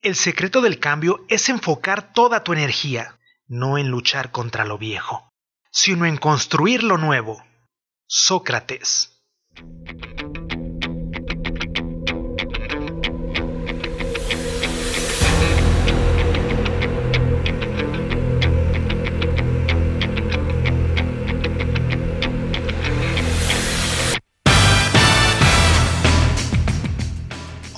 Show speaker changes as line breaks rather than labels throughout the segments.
El secreto del cambio es enfocar toda tu energía, no en luchar contra lo viejo, sino en construir lo nuevo. Sócrates.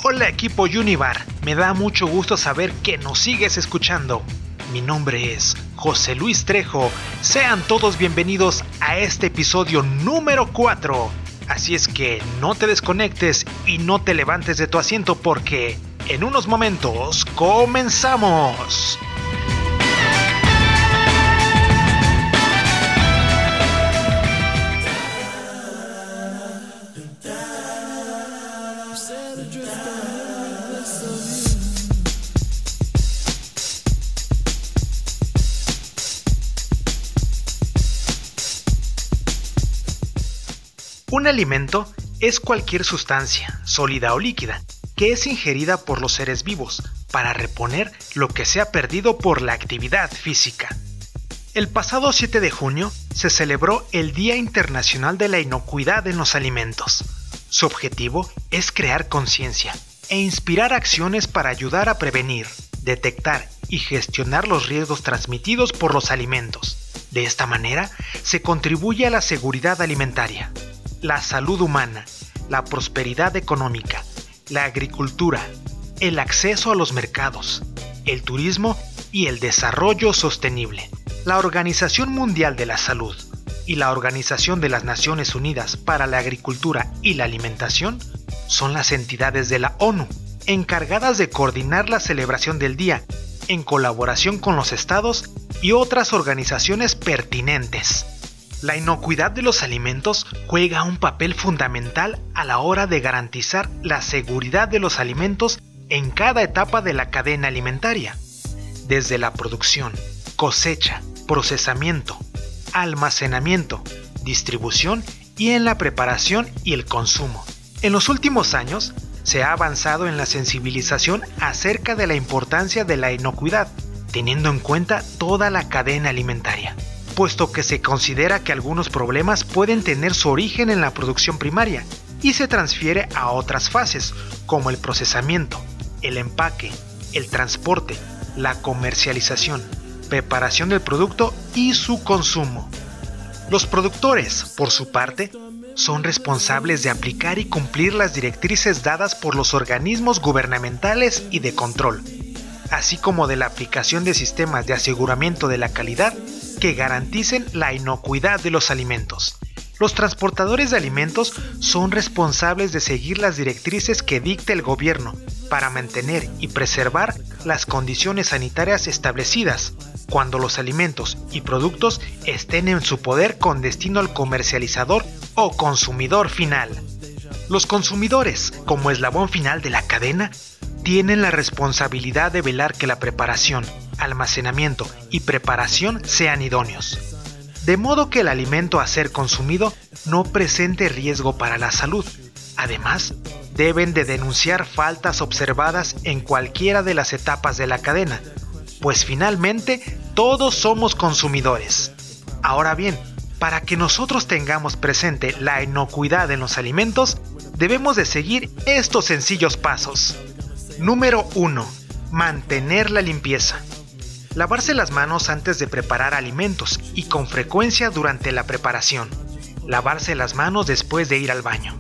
Hola equipo Univar, me da mucho gusto saber que nos sigues escuchando. Mi nombre es José Luis Trejo, sean todos bienvenidos a este episodio número 4. Así es que no te desconectes y no te levantes de tu asiento porque en unos momentos comenzamos. Un alimento es cualquier sustancia, sólida o líquida, que es ingerida por los seres vivos para reponer lo que se ha perdido por la actividad física. El pasado 7 de junio se celebró el Día Internacional de la Inocuidad en los Alimentos. Su objetivo es crear conciencia e inspirar acciones para ayudar a prevenir, detectar y gestionar los riesgos transmitidos por los alimentos. De esta manera, se contribuye a la seguridad alimentaria, la salud humana, la prosperidad económica, la agricultura, el acceso a los mercados, el turismo y el desarrollo sostenible. La Organización Mundial de la Salud y la Organización de las Naciones Unidas para la Agricultura y la Alimentación son las entidades de la ONU encargadas de coordinar la celebración del día en colaboración con los estados y otras organizaciones pertinentes. La inocuidad de los alimentos juega un papel fundamental a la hora de garantizar la seguridad de los alimentos en cada etapa de la cadena alimentaria, desde la producción, cosecha, procesamiento, almacenamiento, distribución y en la preparación y el consumo. En los últimos años se ha avanzado en la sensibilización acerca de la importancia de la inocuidad, teniendo en cuenta toda la cadena alimentaria puesto que se considera que algunos problemas pueden tener su origen en la producción primaria y se transfiere a otras fases, como el procesamiento, el empaque, el transporte, la comercialización, preparación del producto y su consumo. Los productores, por su parte, son responsables de aplicar y cumplir las directrices dadas por los organismos gubernamentales y de control, así como de la aplicación de sistemas de aseguramiento de la calidad que garanticen la inocuidad de los alimentos. Los transportadores de alimentos son responsables de seguir las directrices que dicta el gobierno para mantener y preservar las condiciones sanitarias establecidas cuando los alimentos y productos estén en su poder con destino al comercializador o consumidor final. Los consumidores, como eslabón final de la cadena, tienen la responsabilidad de velar que la preparación, almacenamiento y preparación sean idóneos, de modo que el alimento a ser consumido no presente riesgo para la salud. Además, deben de denunciar faltas observadas en cualquiera de las etapas de la cadena, pues finalmente todos somos consumidores. Ahora bien, para que nosotros tengamos presente la inocuidad en los alimentos, debemos de seguir estos sencillos pasos. Número 1. Mantener la limpieza. Lavarse las manos antes de preparar alimentos y con frecuencia durante la preparación. Lavarse las manos después de ir al baño.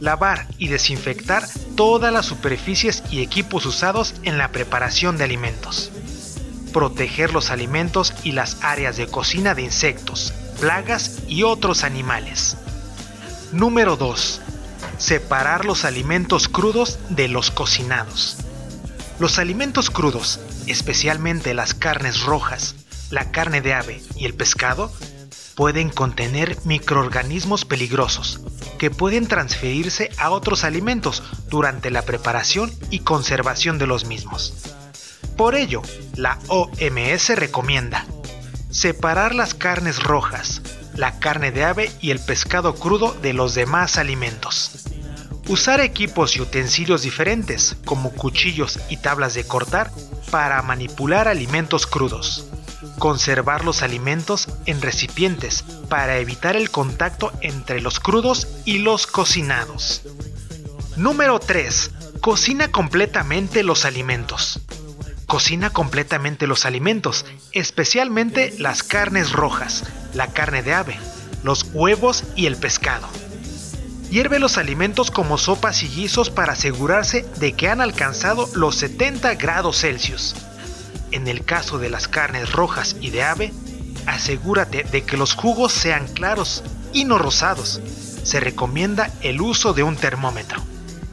Lavar y desinfectar todas las superficies y equipos usados en la preparación de alimentos. Proteger los alimentos y las áreas de cocina de insectos, plagas y otros animales. Número 2. Separar los alimentos crudos de los cocinados. Los alimentos crudos especialmente las carnes rojas, la carne de ave y el pescado, pueden contener microorganismos peligrosos que pueden transferirse a otros alimentos durante la preparación y conservación de los mismos. Por ello, la OMS recomienda separar las carnes rojas, la carne de ave y el pescado crudo de los demás alimentos. Usar equipos y utensilios diferentes, como cuchillos y tablas de cortar, para manipular alimentos crudos. Conservar los alimentos en recipientes para evitar el contacto entre los crudos y los cocinados. Número 3. Cocina completamente los alimentos. Cocina completamente los alimentos, especialmente las carnes rojas, la carne de ave, los huevos y el pescado. Hierve los alimentos como sopas y guisos para asegurarse de que han alcanzado los 70 grados Celsius. En el caso de las carnes rojas y de ave, asegúrate de que los jugos sean claros y no rosados. Se recomienda el uso de un termómetro.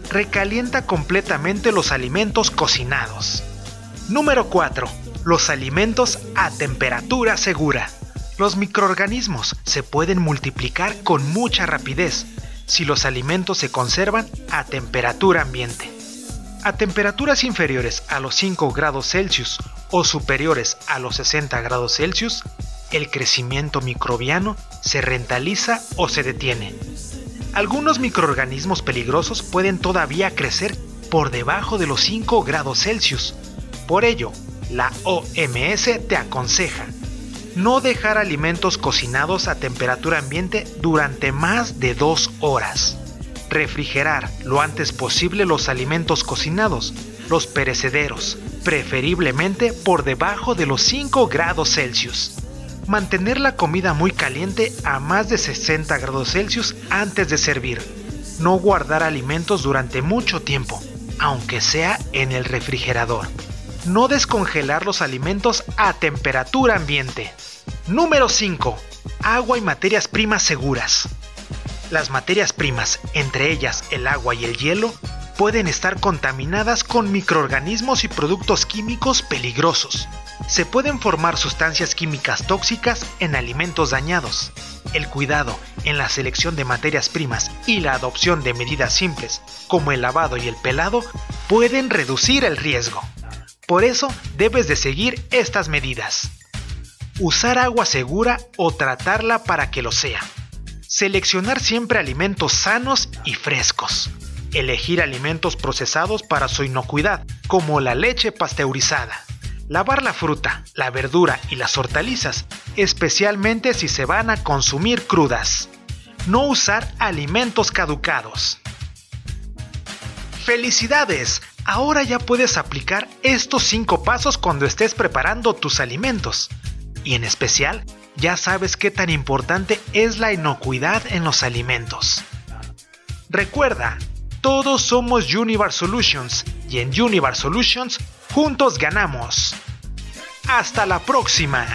Recalienta completamente los alimentos cocinados. Número 4. Los alimentos a temperatura segura. Los microorganismos se pueden multiplicar con mucha rapidez si los alimentos se conservan a temperatura ambiente. A temperaturas inferiores a los 5 grados Celsius o superiores a los 60 grados Celsius, el crecimiento microbiano se rentaliza o se detiene. Algunos microorganismos peligrosos pueden todavía crecer por debajo de los 5 grados Celsius. Por ello, la OMS te aconseja no dejar alimentos cocinados a temperatura ambiente durante más de dos horas. Refrigerar lo antes posible los alimentos cocinados, los perecederos, preferiblemente por debajo de los 5 grados Celsius. Mantener la comida muy caliente a más de 60 grados Celsius antes de servir. No guardar alimentos durante mucho tiempo, aunque sea en el refrigerador no descongelar los alimentos a temperatura ambiente. Número 5. Agua y materias primas seguras. Las materias primas, entre ellas el agua y el hielo, pueden estar contaminadas con microorganismos y productos químicos peligrosos. Se pueden formar sustancias químicas tóxicas en alimentos dañados. El cuidado en la selección de materias primas y la adopción de medidas simples, como el lavado y el pelado, pueden reducir el riesgo. Por eso debes de seguir estas medidas. Usar agua segura o tratarla para que lo sea. Seleccionar siempre alimentos sanos y frescos. Elegir alimentos procesados para su inocuidad, como la leche pasteurizada. Lavar la fruta, la verdura y las hortalizas, especialmente si se van a consumir crudas. No usar alimentos caducados. ¡Felicidades! Ahora ya puedes aplicar estos 5 pasos cuando estés preparando tus alimentos. Y en especial, ya sabes qué tan importante es la inocuidad en los alimentos. Recuerda, todos somos Univar Solutions y en Univar Solutions juntos ganamos. Hasta la próxima.